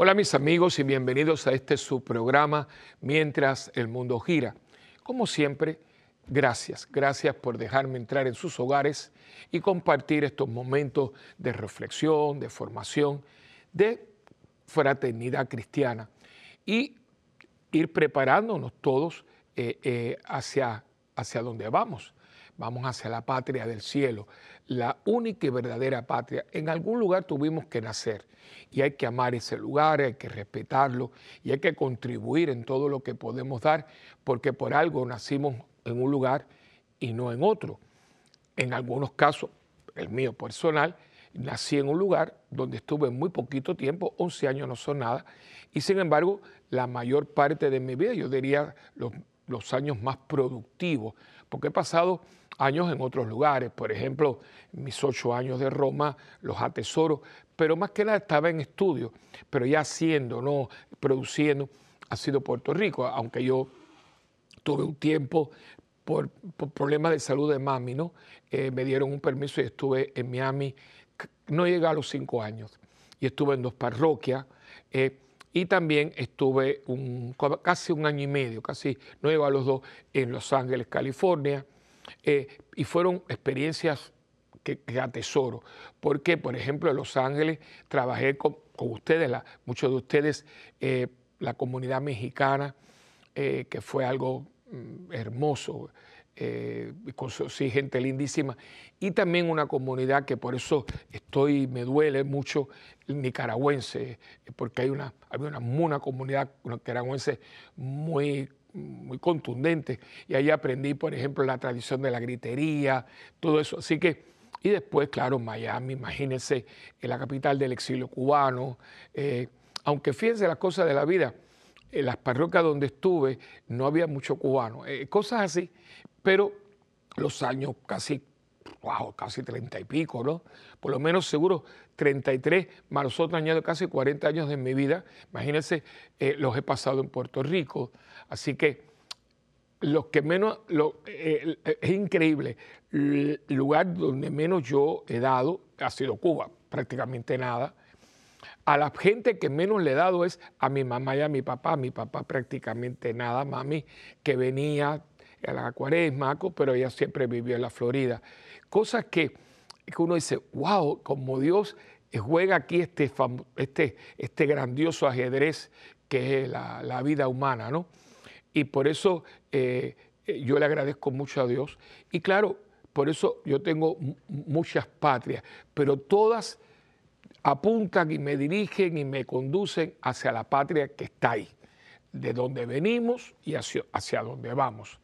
Hola mis amigos y bienvenidos a este su programa Mientras el mundo gira. Como siempre, gracias, gracias por dejarme entrar en sus hogares y compartir estos momentos de reflexión, de formación, de fraternidad cristiana y ir preparándonos todos eh, eh, hacia, hacia donde vamos. Vamos hacia la patria del cielo, la única y verdadera patria. En algún lugar tuvimos que nacer y hay que amar ese lugar, hay que respetarlo y hay que contribuir en todo lo que podemos dar, porque por algo nacimos en un lugar y no en otro. En algunos casos, el mío personal, nací en un lugar donde estuve muy poquito tiempo, 11 años no son nada, y sin embargo, la mayor parte de mi vida, yo diría los, los años más productivos, porque he pasado años en otros lugares, por ejemplo, mis ocho años de Roma los atesoro, pero más que nada estaba en estudio, pero ya haciendo, no produciendo, ha sido Puerto Rico, aunque yo tuve un tiempo por, problemas de salud de mami, ¿no? Eh, me dieron un permiso y estuve en Miami, no llegué a los cinco años, y estuve en dos parroquias. Eh, y también estuve un, casi un año y medio, casi no llego a los dos, en Los Ángeles, California, eh, y fueron experiencias que, atesoro. Porque, por ejemplo, en Los Ángeles trabajé con, ustedes, muchos de ustedes, eh, la comunidad mexicana, eh, que fue algo mm, hermoso. con sí, gente lindísima, y también una comunidad que por eso estoy, me duele mucho, nicaragüense, porque hay una, había una, una comunidad nicaragüense muy muy contundente. Y ahí aprendí, por ejemplo, la tradición de la gritería, todo eso. Así que, y después, claro, Miami, imagínense, en la capital del exilio cubano. Eh, aunque fíjense las cosas de la vida, en las parroquias donde estuve no había mucho cubano, eh, cosas así, pero los años casi, wow, casi treinta y pico, ¿no? Por lo menos seguro 33, más los otros años, casi 40 años de mi vida, imagínense, eh, los he pasado en Puerto Rico, Así que los que menos, eh, eh, es increíble, el lugar donde menos yo he dado ha sido Cuba, prácticamente nada. A la gente que menos le he dado es a mi mamá y a mi papá. Mi papá prácticamente nada, mami, que venía a la cuaresma, pero ella siempre vivió en la Florida. Cosas que, uno dice, wow, como Dios juega aquí este, este, este grandioso ajedrez que es la, la vida humana, ¿no? Y por eso eh, eh, yo le agradezco mucho a Dios. Y claro, por eso yo tengo muchas patrias, pero todas apuntan y me dirigen y me conducen hacia la patria que está ahí, de donde venimos y hacia, hacia donde vamos,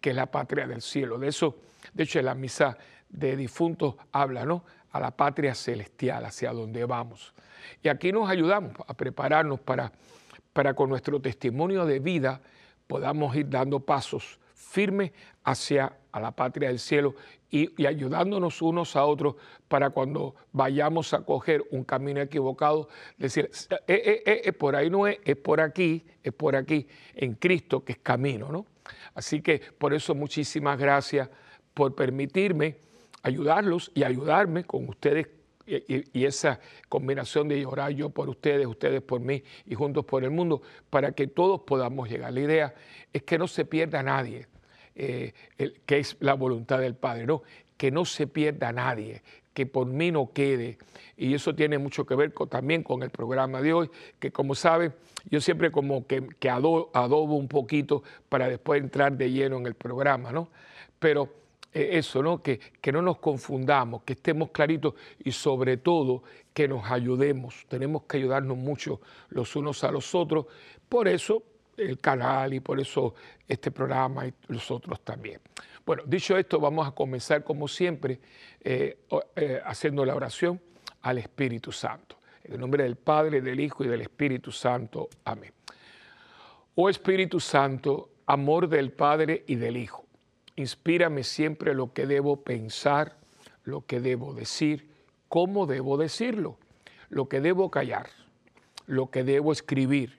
que es la patria del cielo. De eso, de hecho, la misa de difuntos habla, ¿no? A la patria celestial, hacia donde vamos. Y aquí nos ayudamos a prepararnos para, para con nuestro testimonio de vida podamos ir dando pasos firmes hacia a la patria del cielo y, ayudándonos unos a otros para cuando vayamos a coger un camino equivocado, decir, eh, eh, eh, por ahí no es, es por aquí, es por aquí, en Cristo que es camino, ¿no? Así que por eso muchísimas gracias por permitirme ayudarlos y ayudarme con ustedes y, esa combinación de llorar yo por ustedes, ustedes por mí y juntos por el mundo, para que todos podamos llegar. La idea es que no se pierda nadie, eh, que es la voluntad del Padre, ¿no? que no se pierda nadie, que por mí no quede. Y eso tiene mucho que ver también con el programa de hoy, que como saben, yo siempre como que, adobo un poquito para después entrar de lleno en el programa, ¿no? Pero eh, eso, ¿no? Que, que no nos confundamos, que estemos claritos y sobre todo que nos ayudemos. Tenemos que ayudarnos mucho los unos a los otros. Por eso el canal y por eso este programa y los otros también. Bueno, dicho esto, vamos a comenzar como siempre eh, eh, haciendo la oración al Espíritu Santo. En el nombre del Padre, del Hijo y del Espíritu Santo. Amén. Oh Espíritu Santo, amor del Padre y del Hijo Inspírame siempre lo que debo pensar, lo que debo decir, cómo debo decirlo, lo que debo callar, lo que debo escribir,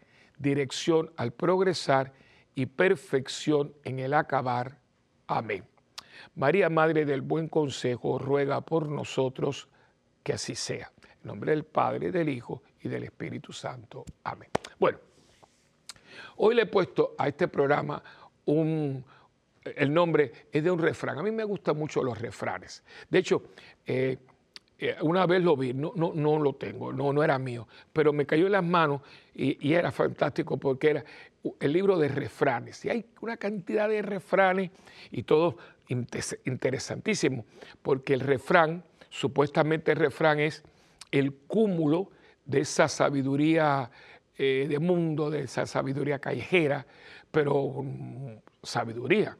dirección al progresar y perfección en el acabar. Amén. María, Madre del Buen Consejo, ruega por nosotros que así sea. En nombre del Padre, del Hijo y del Espíritu Santo. Amén. Bueno, hoy le he puesto a este programa un, el nombre es de un refrán. A mí me gustan mucho los refranes. De hecho, eh, eh, una vez lo vi, no, no, no lo tengo, no, no era mío, pero me cayó en las manos y, era fantástico porque era el libro de refranes. Y hay una cantidad de refranes y todo interesantísimo, porque el refrán, supuestamente el refrán es el cúmulo de esa sabiduría eh, de mundo, de esa sabiduría callejera, pero sabiduría.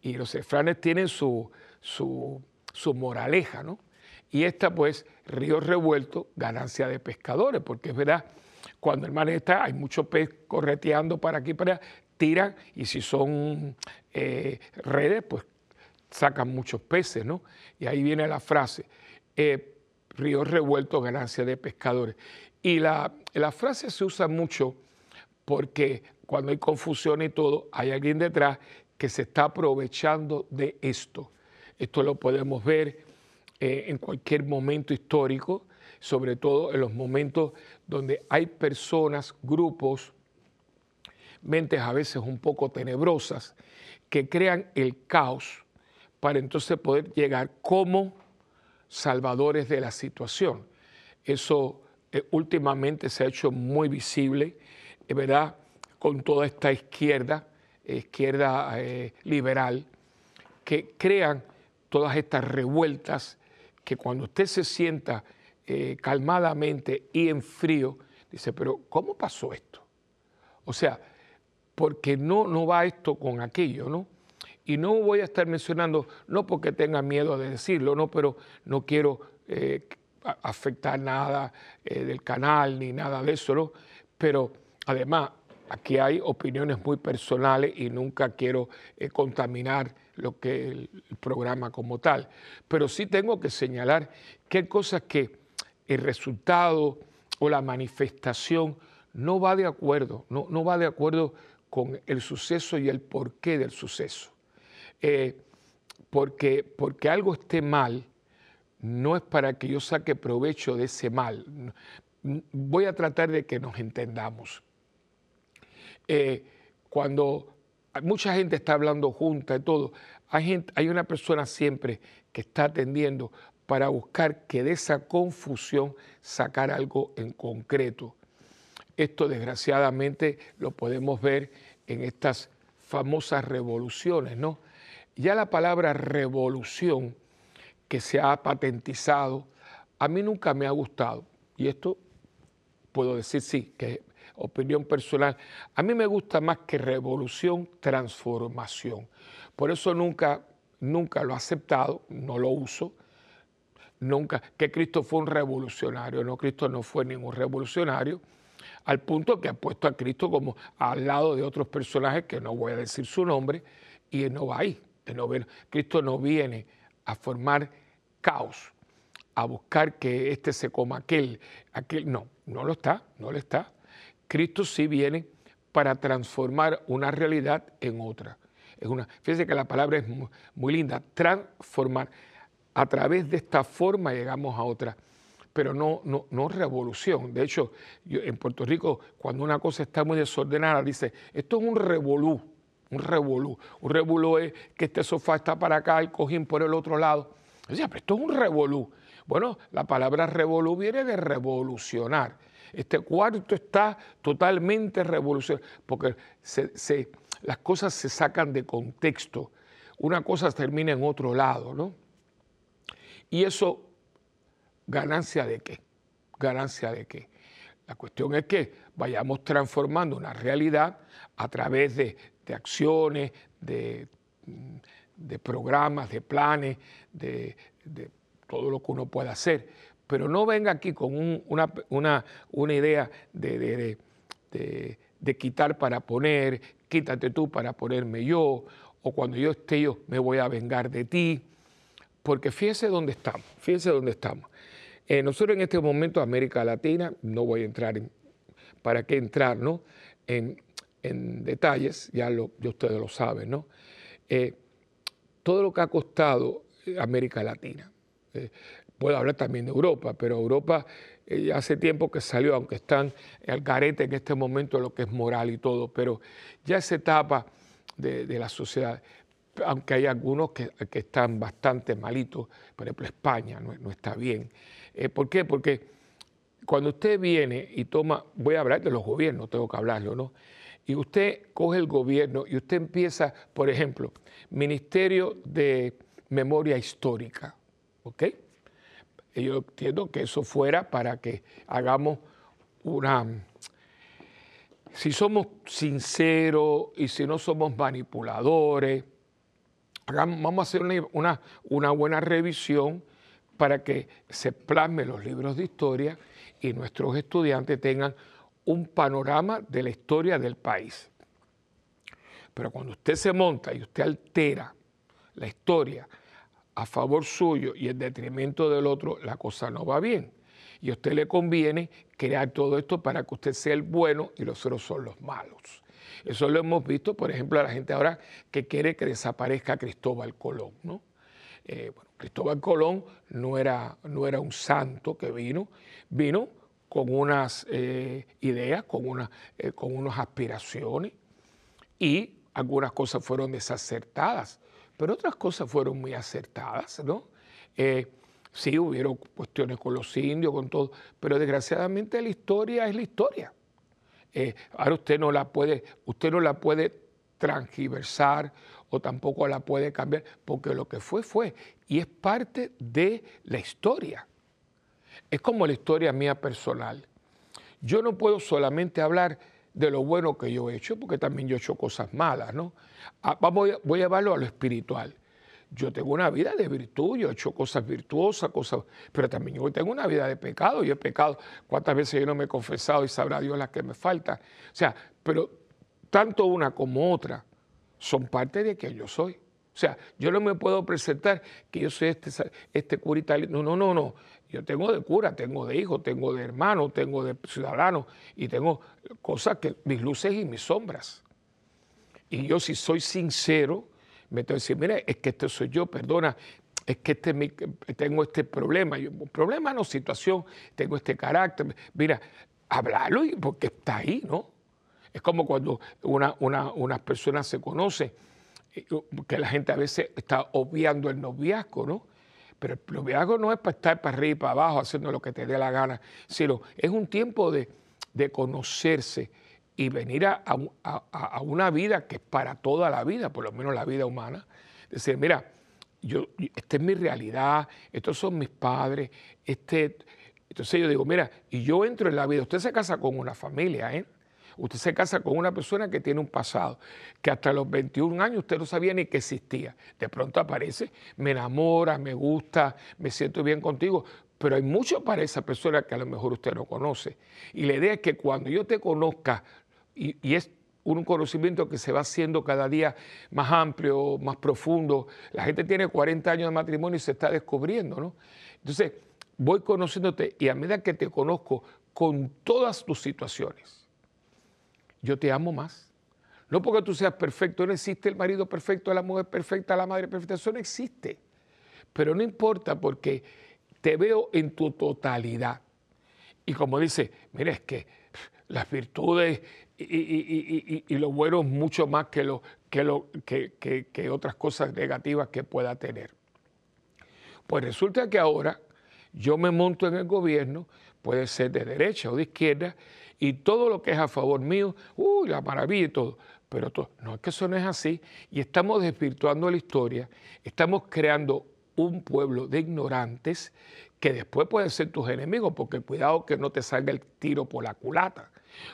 Y los refranes tienen su, su, su moraleja, ¿no? Y esta, pues, río revuelto, ganancia de pescadores, porque es verdad, cuando el mar está, hay mucho pez correteando para aquí y para allá, tiran, y si son eh, redes, pues sacan muchos peces, ¿no? Y ahí viene la frase, eh, río revuelto, ganancia de pescadores. Y la, la frase se usa mucho porque cuando hay confusión y todo, hay alguien detrás que se está aprovechando de esto. Esto lo podemos ver eh, en cualquier momento histórico, sobre todo en los momentos donde hay personas, grupos, mentes a veces un poco tenebrosas, que crean el caos para entonces poder llegar como salvadores de la situación. Eso eh, últimamente se ha hecho muy visible, ¿verdad? Con toda esta izquierda, izquierda eh, liberal, que crean todas estas revueltas que cuando usted se sienta eh, calmadamente y en frío, dice, pero ¿cómo pasó esto? O sea, porque no, no va esto con aquello, ¿no? Y no voy a estar mencionando, no porque tenga miedo de decirlo, no, pero no quiero eh, afectar nada del canal ni nada de eso, ¿no? Pero además, aquí hay opiniones muy personales y nunca quiero eh, contaminar lo que el, programa como tal. Pero sí tengo que señalar que hay cosas que el resultado o la manifestación no va de acuerdo, no, no va de acuerdo con el suceso y el porqué del suceso. Eh, porque, porque algo esté mal, no es para que yo saque provecho de ese mal. Voy a tratar de que nos entendamos. Eh, cuando mucha gente está hablando junta y todo, hay una persona siempre que está atendiendo para buscar que de esa confusión sacar algo en concreto. Esto desgraciadamente lo podemos ver en estas famosas revoluciones, ¿no? Ya la palabra revolución que se ha patentizado, a mí nunca me ha gustado. Y esto puedo decir sí, que opinión personal. A mí me gusta más que revolución, transformación. Por eso nunca, nunca lo he aceptado, no lo uso. Nunca, que Cristo fue un revolucionario. No, Cristo no fue ningún revolucionario. Al punto que ha puesto a Cristo como al lado de otros personajes que no voy a decir su nombre y no va ahí. No, Cristo no viene a formar caos, a buscar que este se coma aquel, aquel. No, no lo está, no lo está. Cristo sí viene para transformar una realidad en otra. Es una, fíjense que la palabra es muy, linda, transformar. A través de esta forma llegamos a otra, pero no, no, no revolución. De hecho, en Puerto Rico, cuando una cosa está muy desordenada, dice, esto es un revolú, un revolú. Un revolú es que este sofá está para acá, el cojín por el otro lado. O sea, pero esto es un revolú. Bueno, la palabra revolú viene de revolucionar. Este cuarto está totalmente revolucionario, porque las cosas se sacan de contexto. Una cosa termina en otro lado, ¿no? Y eso, ¿ganancia de qué? ¿Ganancia de qué? La cuestión es que vayamos transformando una realidad a través de, acciones, de, programas, de planes, de todo lo que uno pueda hacer Pero no venga aquí con una, una, idea de, de, quitar para poner, quítate tú para ponerme yo, o cuando yo esté yo me voy a vengar de ti, porque fíjese dónde estamos, fíjese dónde estamos. Eh, nosotros en este momento, América Latina, no voy a entrar en, para qué entrar, ¿no? En, detalles, ya, lo, ustedes lo saben, ¿no? Eh, todo lo que ha costado América Latina. Eh, puedo hablar también de Europa, pero Europa eh, hace tiempo que salió, aunque están al garete en este momento lo que es moral y todo, pero ya esa etapa de, la sociedad, aunque hay algunos que, están bastante malitos, por ejemplo España no, está bien. Eh, ¿Por qué? Porque cuando usted viene y toma, voy a hablar de los gobiernos, tengo que hablarlo, ¿no? Y usted coge el gobierno y usted empieza, por ejemplo, Ministerio de Memoria Histórica, ¿ok? Yo entiendo que eso fuera para que hagamos una... Si somos sinceros y si no somos manipuladores, vamos a hacer una, una, buena revisión para que se plasmen los libros de historia y nuestros estudiantes tengan un panorama de la historia del país. Pero cuando usted se monta y usted altera la historia a favor suyo y en detrimento del otro, la cosa no va bien. Y a usted le conviene crear todo esto para que usted sea el bueno y los otros son los malos. Eso lo hemos visto, por ejemplo, a la gente ahora que quiere que desaparezca Cristóbal Colón. ¿no? Eh, Cristóbal Colón no era, no era un santo que vino, vino con unas eh, ideas, con, una, eh, con unas aspiraciones y algunas cosas fueron desacertadas pero otras cosas fueron muy acertadas, ¿no? Eh, sí, hubieron cuestiones con los indios, con todo, pero desgraciadamente la historia es la historia. Eh, ahora usted no la puede, usted no la puede transgiversar o tampoco la puede cambiar, porque lo que fue fue y es parte de la historia. Es como la historia mía personal. Yo no puedo solamente hablar de lo bueno que yo he hecho, porque también yo he hecho cosas malas, ¿no? Ah, vamos, voy a llevarlo a lo espiritual. Yo tengo una vida de virtud, yo he hecho cosas virtuosas, cosas, pero también yo tengo una vida de pecado, yo he pecado. ¿Cuántas veces yo no me he confesado y sabrá Dios las que me faltan? O sea, pero tanto una como otra son parte de quien yo soy. O sea, yo no me puedo presentar que yo soy este, este curita. No, no, no, no. Yo tengo de cura, tengo de hijo, tengo de hermano, tengo de ciudadano y tengo cosas que mis luces y mis sombras. Y yo si soy sincero, me tengo que decir, mira, es que este soy yo, perdona, es que este tengo este problema, un problema no, situación, tengo este carácter, mira, hablarlo porque está ahí, ¿no? Es como cuando una, una, unas personas se conocen, que la gente a veces está obviando el noviazgo, ¿no? Pero el noviazgo no es para estar para arriba y para abajo haciendo lo que te dé la gana, sino es un tiempo de, conocerse y venir a, una vida que es para toda la vida, por lo menos la vida humana. Decir, mira, yo, esta es mi realidad, estos son mis padres, este... Entonces yo digo, mira, y yo entro en la vida, usted se casa con una familia, ¿eh? Usted se casa con una persona que tiene un pasado, que hasta los 21 años usted no sabía ni que existía. De pronto aparece, me enamora, me gusta, me siento bien contigo, pero hay mucho para esa persona que a lo mejor usted no conoce. Y la idea es que cuando yo te conozca, y, es un conocimiento que se va haciendo cada día más amplio, más profundo. La gente tiene 40 años de matrimonio y se está descubriendo, ¿no? Entonces, voy conociéndote y a medida que te conozco con todas tus situaciones, yo te amo más. No porque tú seas perfecto, no existe el marido perfecto, la mujer perfecta, la madre perfecta, eso no existe. Pero no importa porque te veo en tu totalidad. Y como dice, mira, es que las virtudes y, lo bueno es mucho más que, lo, que otras cosas negativas que pueda tener. Pues resulta que ahora yo me monto en el gobierno, puede ser de derecha o de izquierda, y todo lo que es a favor mío, uy, la maravilla y todo. Pero no es que eso no es así y estamos desvirtuando la historia, estamos creando un pueblo de ignorantes que después pueden ser tus enemigos, porque cuidado que no te salga el tiro por la culata.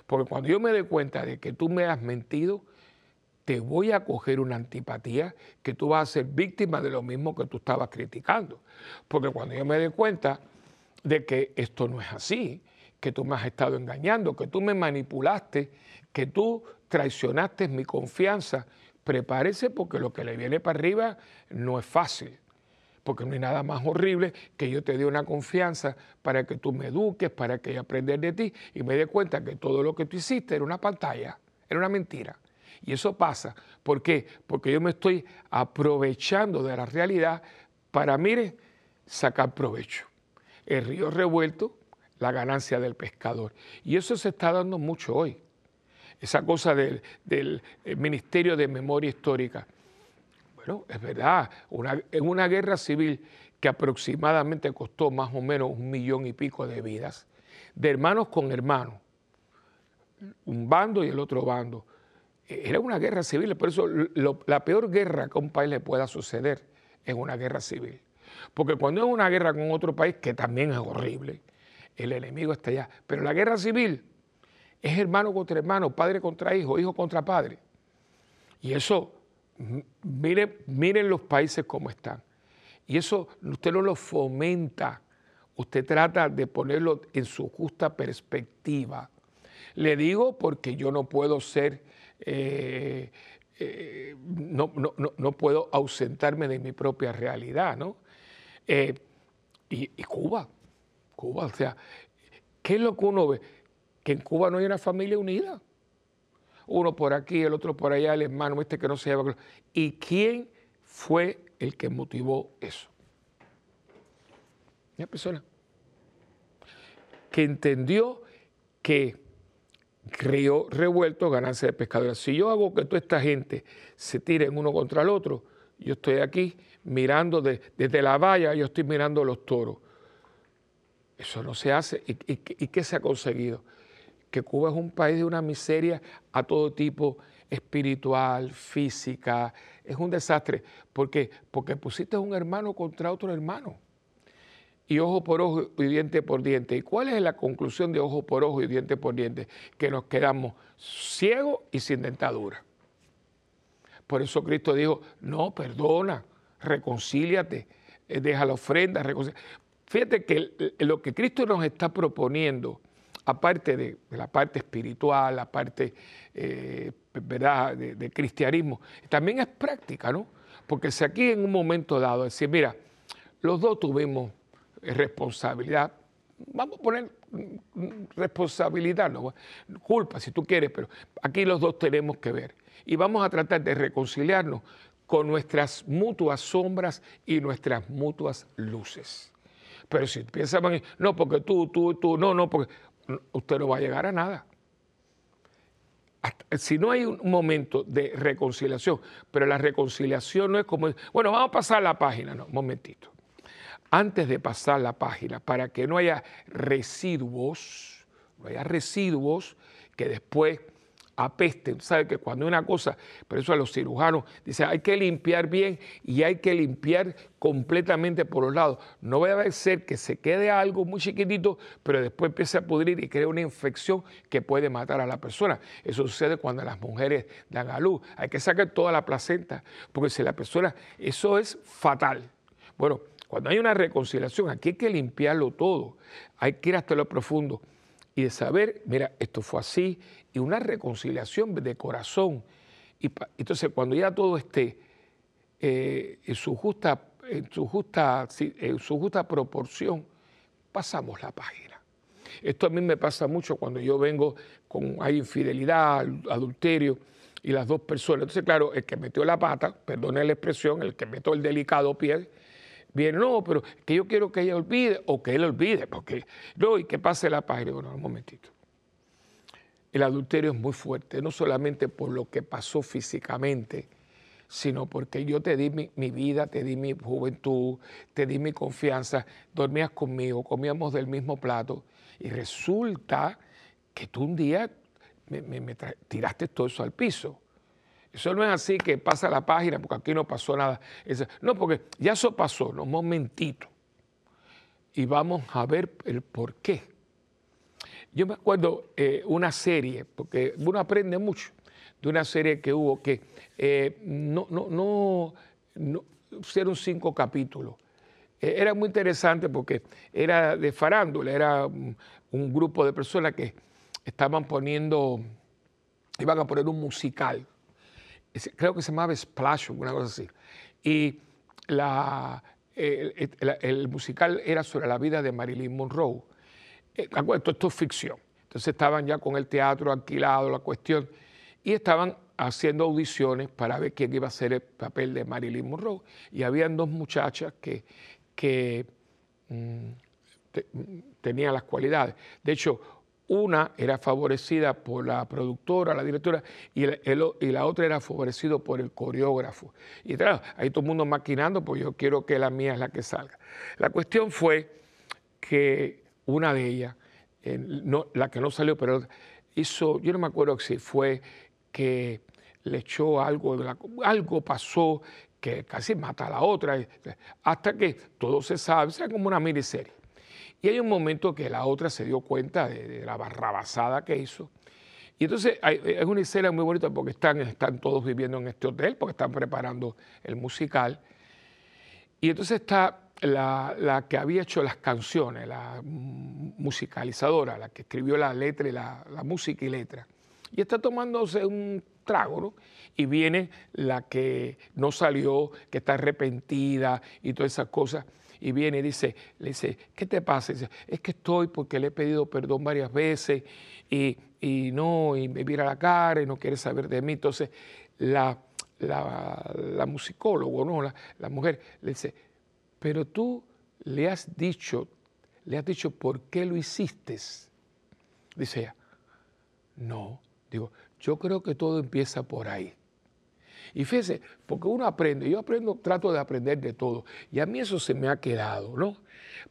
Porque cuando yo me dé cuenta de que tú me has mentido, te voy a coger una antipatía que tú vas a ser víctima de lo mismo que tú estabas criticando. Porque cuando yo me dé cuenta de que esto no es así, que tú me has estado engañando, que tú me manipulaste, que tú traicionaste mi confianza. Prepárese porque lo que le viene para arriba no es fácil porque no hay nada más horrible que yo te dé una confianza para que tú me eduques, para que yo de ti y me dé cuenta que todo lo que tú hiciste era una pantalla, era una mentira. Y eso pasa. ¿Por qué? Porque yo me estoy aprovechando de la realidad para, mire, sacar provecho. El río revuelto, la ganancia del pescador. Y eso se está dando mucho hoy. Esa cosa del, del eh, Ministerio de Memoria Histórica bueno, es verdad, en una guerra civil que aproximadamente costó más o menos un millón y pico de vidas, de hermanos con hermanos, un bando y el otro bando. E, era una guerra civil, por eso la peor guerra que a un país le pueda suceder es una guerra civil. Porque cuando es una guerra con otro país, que también es horrible, el enemigo está allá. Pero la guerra civil es hermano contra hermano, padre contra hijo, hijo contra padre. Y eso miren, los países como están. Y eso usted no lo fomenta, usted trata de ponerlo en su justa perspectiva. Le digo porque yo no puedo ser, eh, eh, no, no, puedo ausentarme de mi propia realidad, ¿no? Eh, y, y, Cuba, Cuba, o sea, ¿qué es lo que uno ve? Que en Cuba no hay una familia unida uno por aquí, el otro por allá, el hermano este que no se llama. ¿Y quién fue el que motivó eso? Una persona que entendió que creó revuelto ganancia de pescadores. Si yo hago que toda esta gente se tiren uno contra el otro, yo estoy aquí mirando desde la valla, yo estoy mirando los toros. Eso no se hace. ¿Y, qué se ha conseguido? que Cuba es un país de una miseria a todo tipo, espiritual, física, es un desastre. ¿Por qué? Porque pusiste un hermano contra otro hermano. Y ojo por ojo y diente por diente. ¿Y cuál es la conclusión de ojo por ojo y diente por diente? Que nos quedamos ciegos y sin dentadura. Por eso Cristo dijo, no, perdona, reconcíliate, eh, deja la ofrenda. Fíjate que lo que Cristo nos está proponiendo, aparte de, la parte espiritual, la parte eh, ¿verdad? De, cristianismo, también es práctica, ¿no? Porque si aquí en un momento dado decir, mira, los dos tuvimos responsabilidad, vamos a poner responsabilidad, no, culpa si tú quieres, pero aquí los dos tenemos que ver. Y vamos a tratar de reconciliarnos con nuestras mutuas sombras y nuestras mutuas luces. Pero si piensan, no, porque tú, tú, tú, no, no, porque usted no va a llegar a nada. si no hay un momento de reconciliación, pero la reconciliación no es como, bueno, vamos a pasar la página, no, un momentito. Antes de pasar la página, para que no haya residuos, no haya residuos que después apeste. Sabe que cuando una cosa, por eso a los cirujanos dice, hay que limpiar bien y hay que limpiar completamente por los lados. No va a ser que se quede algo muy chiquitito, pero después empiece a pudrir y crea una infección que puede matar a la persona. Eso sucede cuando las mujeres dan a luz. Hay que sacar toda la placenta, porque si la persona, eso es fatal. Bueno, cuando hay una reconciliación, aquí hay que limpiarlo todo. Hay que ir hasta lo profundo y de saber, mira, esto fue así, y una reconciliación de corazón. Y entonces, cuando ya todo esté eh, en, su justa, en, su justa, en su justa proporción, pasamos la página. Esto a mí me pasa mucho cuando yo vengo con hay infidelidad, adulterio y las dos personas. Entonces, claro, el que metió la pata, perdone la expresión, el que metió el delicado pie, bien, no, pero que yo quiero que ella olvide o que él olvide, porque no, y que pase la página. Bueno, un momentito. El adulterio es muy fuerte, no solamente por lo que pasó físicamente, sino porque yo te di mi, vida, te di mi juventud, te di mi confianza, dormías conmigo, comíamos del mismo plato y resulta que tú un día me, tiraste todo eso al piso. Eso no es así que pasa la página porque aquí no pasó nada. no, porque ya eso pasó, no, un momentito. Y vamos a ver el por qué. Yo me acuerdo eh, una serie, porque uno aprende mucho de una serie que hubo que eh, no, no, no, no, cinco capítulos. eh, era muy interesante porque era de farándula, era un, grupo de personas que estaban poniendo, iban a poner un musical, creo que se llamaba Splash, una cosa así. Y el, musical era sobre la vida de Marilyn Monroe. Eh, esto es ficción. Entonces estaban ya con el teatro alquilado, la cuestión, y estaban haciendo audiciones para ver quién iba a ser el papel de Marilyn Monroe. Y habían dos muchachas que, que mm, tenían las cualidades. De hecho, una era favorecida por la productora, la directora, y, la otra era favorecida por el coreógrafo. Y claro, ahí todo el mundo maquinando, pues yo quiero que la mía es la que salga. La cuestión fue que una de ellas, no, la que no salió, pero hizo, yo no me acuerdo si fue que le echó algo, algo pasó que casi mata a la otra, hasta que todo se sabe, sea como una miniserie. Y hay un momento que la otra se dio cuenta de, la barrabasada que hizo. Y entonces es una escena muy bonita porque están, están todos viviendo en este hotel, porque están preparando el musical. Y entonces está la, que había hecho las canciones, la musicalizadora, la que escribió la letra y la, la música y letra. Y está tomándose un trago. Y viene la que no salió, que está arrepentida y todas esas cosas. Y viene y dice, le dice, ¿qué te pasa? dice, es que estoy porque le he pedido perdón varias veces y, no, y me mira la cara y no quiere saber de mí. Entonces, la, la, musicólogo, ¿no? La, la mujer le dice, pero tú le has dicho, le has dicho por qué lo hiciste. Dice ella, no, digo, yo creo que todo empieza por ahí. Y fíjese, porque uno aprende, yo aprendo, trato de aprender de todo. Y a mí eso se me ha quedado, ¿no?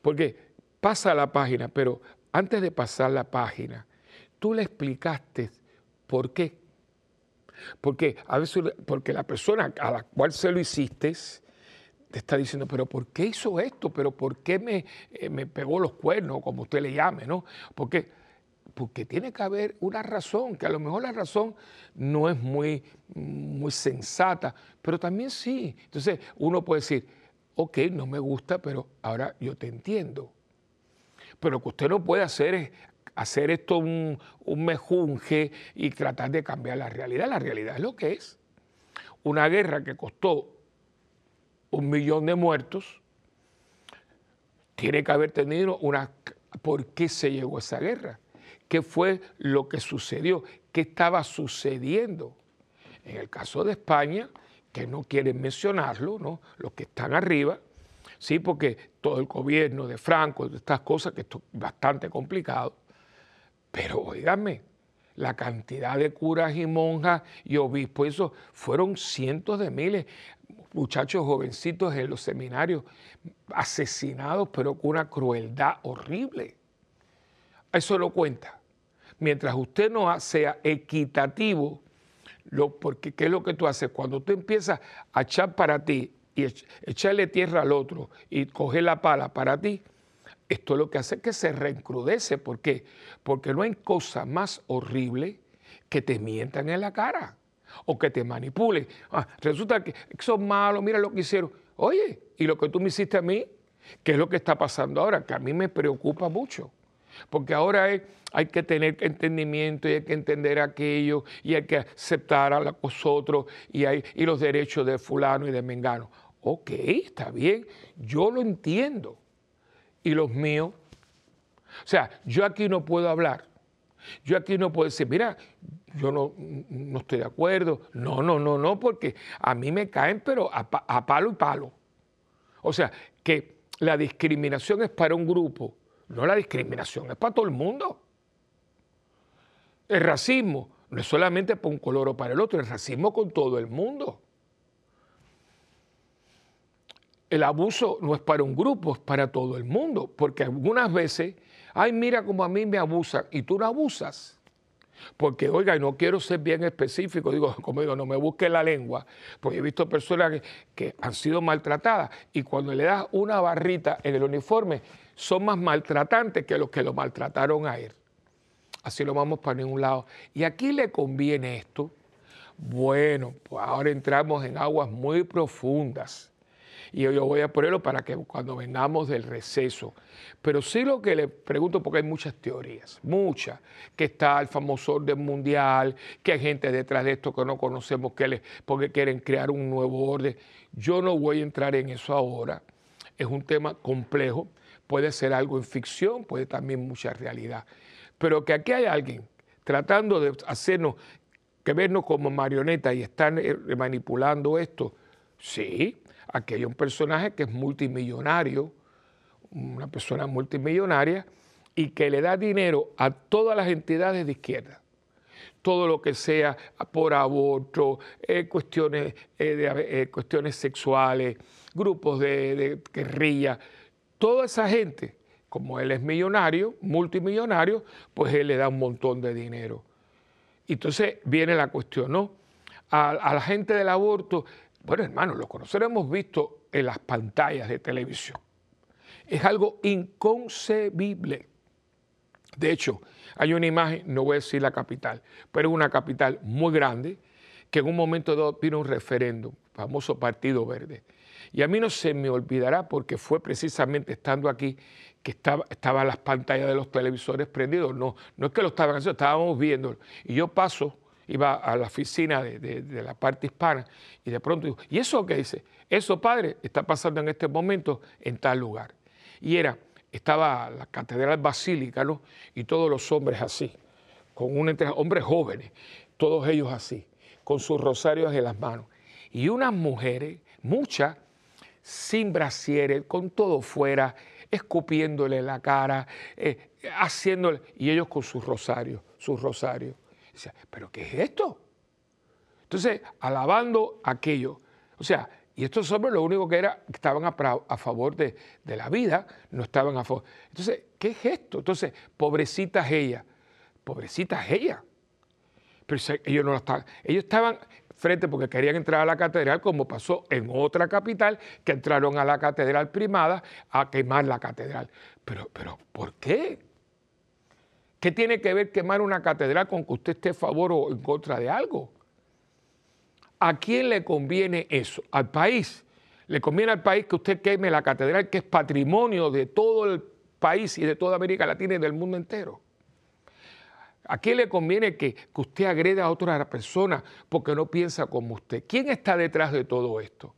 Porque pasa la página, pero antes de pasar la página, tú le explicaste por qué. Porque a veces, porque la persona a la cual se lo hiciste te está diciendo, pero ¿por qué hizo esto? ¿Pero por qué me, eh, me pegó los cuernos, como usted le llame, ¿no? Porque porque tiene que haber una razón, que a lo mejor la razón no es muy, muy sensata, pero también sí. Entonces uno puede decir, ok, no me gusta, pero ahora yo te entiendo. Pero lo que usted no puede hacer es hacer esto un, un mejunje y tratar de cambiar la realidad. La realidad es lo que es. Una guerra que costó un millón de muertos, tiene que haber tenido una... ¿Por qué se llegó a esa guerra? Qué fue lo que sucedió, qué estaba sucediendo. En el caso de España, que no quieren mencionarlo, ¿no? los que están arriba, sí, porque todo el gobierno de Franco, de estas cosas, que esto es bastante complicado, pero oígame, la cantidad de curas y monjas y obispos, eso fueron cientos de miles, muchachos jovencitos en los seminarios, asesinados, pero con una crueldad horrible. Eso lo cuenta mientras usted no sea equitativo, lo, porque ¿qué es lo que tú haces? Cuando tú empiezas a echar para ti y echarle tierra al otro y coger la pala para ti, esto es lo que hace que se reencrudece. ¿Por qué? Porque no hay cosa más horrible que te mientan en la cara o que te manipulen. Ah, resulta que son malos, mira lo que hicieron. Oye, ¿y lo que tú me hiciste a mí? ¿Qué es lo que está pasando ahora? Que a mí me preocupa mucho. Porque ahora hay que tener entendimiento y hay que entender aquello y hay que aceptar a los otros y, hay, y los derechos de fulano y de mengano. Ok, está bien, yo lo entiendo. ¿Y los míos? O sea, yo aquí no puedo hablar. Yo aquí no puedo decir, mira, yo no, no estoy de acuerdo. No, no, no, no, porque a mí me caen, pero a palo y palo. O sea, que la discriminación es para un grupo no la discriminación, es para todo el mundo. El racismo no es solamente para un color o para el otro, el racismo con todo el mundo. El abuso no es para un grupo, es para todo el mundo, porque algunas veces, ay, mira cómo a mí me abusan y tú no abusas. Porque, oiga, y no quiero ser bien específico, digo, como digo, no me busque la lengua, porque he visto personas que, que han sido maltratadas y cuando le das una barrita en el uniforme, son más maltratantes que los que lo maltrataron a él. Así lo vamos para ningún lado. ¿Y aquí le conviene esto? Bueno, pues ahora entramos en aguas muy profundas. y yo voy a ponerlo para que cuando vengamos del receso. Pero sí lo que le pregunto, porque hay muchas teorías, muchas, que está el famoso orden mundial, que hay gente detrás de esto que no conocemos, que les, porque quieren crear un nuevo orden. Yo no voy a entrar en eso ahora. Es un tema complejo, puede ser algo en ficción, puede también mucha realidad. Pero que aquí hay alguien tratando de hacernos que vernos como marionetas y están eh, manipulando esto, sí, aquí hay un personaje que es multimillonario, una persona multimillonaria, y que le da dinero a todas las entidades de izquierda. Todo lo que sea por aborto, eh, cuestiones, eh, cuestiones sexuales, grupos de, de guerrilla, toda esa gente, como él es millonario, multimillonario, pues él le da un montón de dinero. Entonces viene la cuestión, ¿no? A, la gente del aborto, bueno, hermano, lo nosotros hemos visto en las pantallas de televisión. Es algo inconcebible. De hecho, hay una imagen, no voy a decir la capital, pero una capital muy grande, que en un momento dado vino un referéndum, famoso Partido Verde. Y a mí no se me olvidará porque fue precisamente estando aquí que estaba, estaban las pantallas de los televisores prendidos. No, no es que lo estaban haciendo, estábamos viendo. Y yo paso, iba a la oficina de, la parte hispana y de pronto digo, ¿y eso qué dice? Eso, padre, está pasando en este momento en tal lugar. Y era, estaba la catedral basílica, ¿no? Y todos los hombres así, con un entre hombres jóvenes, todos ellos así, con sus rosarios en las manos. Y unas mujeres, muchas, sin brasieres, con todo fuera, escupiéndole la cara, eh, haciéndole, y ellos con sus rosarios, sus rosarios. Dice, ¿pero qué es esto? Entonces, alabando aquello. O sea, y estos hombres lo único que era, estaban a, favor de, la vida, no estaban a favor. Entonces, ¿qué es esto? Entonces, pobrecitas ella, pobrecitas ella. Pero ellos no estaban, ellos estaban frente porque querían entrar a la catedral, como pasó en otra capital, que entraron a la catedral primada a quemar la catedral. Pero, pero, ¿por qué? ¿Qué tiene que ver quemar una catedral con que usted esté a favor o en contra de algo? ¿A quién le conviene eso? ¿Al país? ¿Le conviene al país que usted queme la catedral que es patrimonio de todo el país y de toda América Latina y del mundo entero? ¿A quién le conviene que, usted agreda a otra persona porque no piensa como usted? ¿Quién está detrás de todo esto?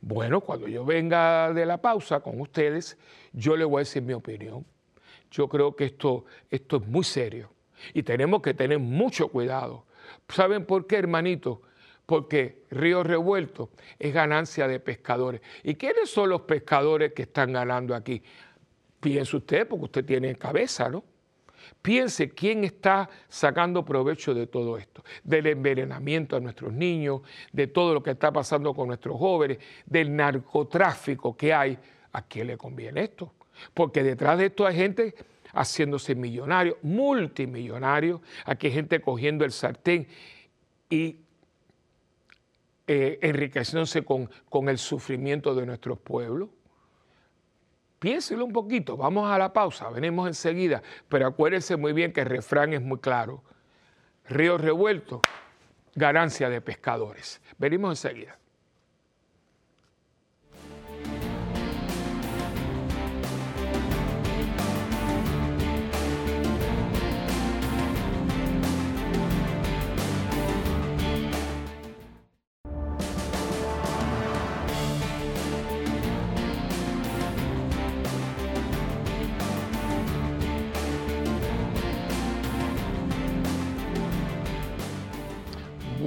Bueno, cuando yo venga de la pausa con ustedes, yo le voy a decir mi opinión. Yo creo que esto, esto es muy serio y tenemos que tener mucho cuidado. ¿Saben por qué, hermanito? Porque Río Revuelto es ganancia de pescadores. ¿Y quiénes son los pescadores que están ganando aquí? Piense usted, porque usted tiene cabeza, ¿no? Piense quién está sacando provecho de todo esto, del envenenamiento a nuestros niños, de todo lo que está pasando con nuestros jóvenes, del narcotráfico que hay. ¿A quién le conviene esto? Porque detrás de esto hay gente haciéndose millonario, multimillonario, aquí hay gente cogiendo el sartén y eh, enriqueciéndose con, con el sufrimiento de nuestros pueblos. Piénselo un poquito, vamos a la pausa, venimos enseguida, pero acuérdense muy bien que el refrán es muy claro. Río revuelto, ganancia de pescadores. Venimos enseguida.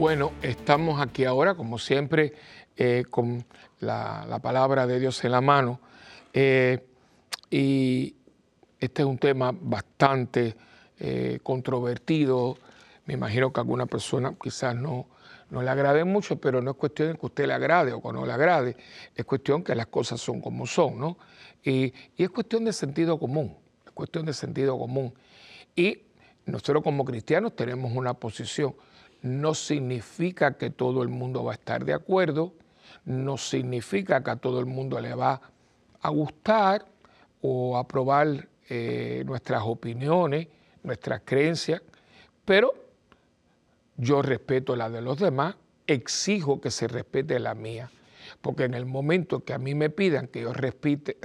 Bueno, estamos aquí ahora, como siempre, eh, con la, palabra de Dios en la mano. Eh, y este es un tema bastante eh, controvertido. Me imagino que a alguna persona quizás no, no le agrade mucho, pero no es cuestión de que usted le agrade o que no le agrade, es cuestión que las cosas son como son, ¿no? Y, y es cuestión de sentido común, es cuestión de sentido común. Y nosotros como cristianos tenemos una posición no significa que todo el mundo va a estar de acuerdo, no significa que a todo el mundo le va a gustar o aprobar eh, nuestras opiniones, nuestras creencias, pero yo respeto la de los demás, exijo que se respete la mía. porque en el momento que a mí me pidan que yo respete,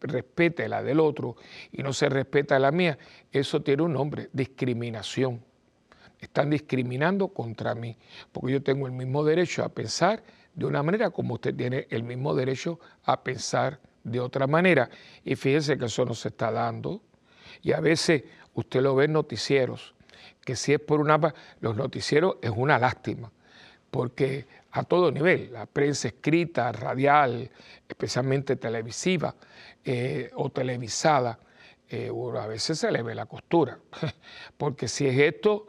respete la del otro y no se respeta la mía, eso tiene un nombre, discriminación. Están discriminando contra mí, porque yo tengo el mismo derecho a pensar de una manera como usted tiene el mismo derecho a pensar de otra manera. Y fíjense que eso no se está dando. Y a veces usted lo ve en noticieros, que si es por una... Los noticieros es una lástima, porque a todo nivel, la prensa escrita, radial, especialmente televisiva eh, o televisada, eh, a veces se le ve la costura, porque si es esto,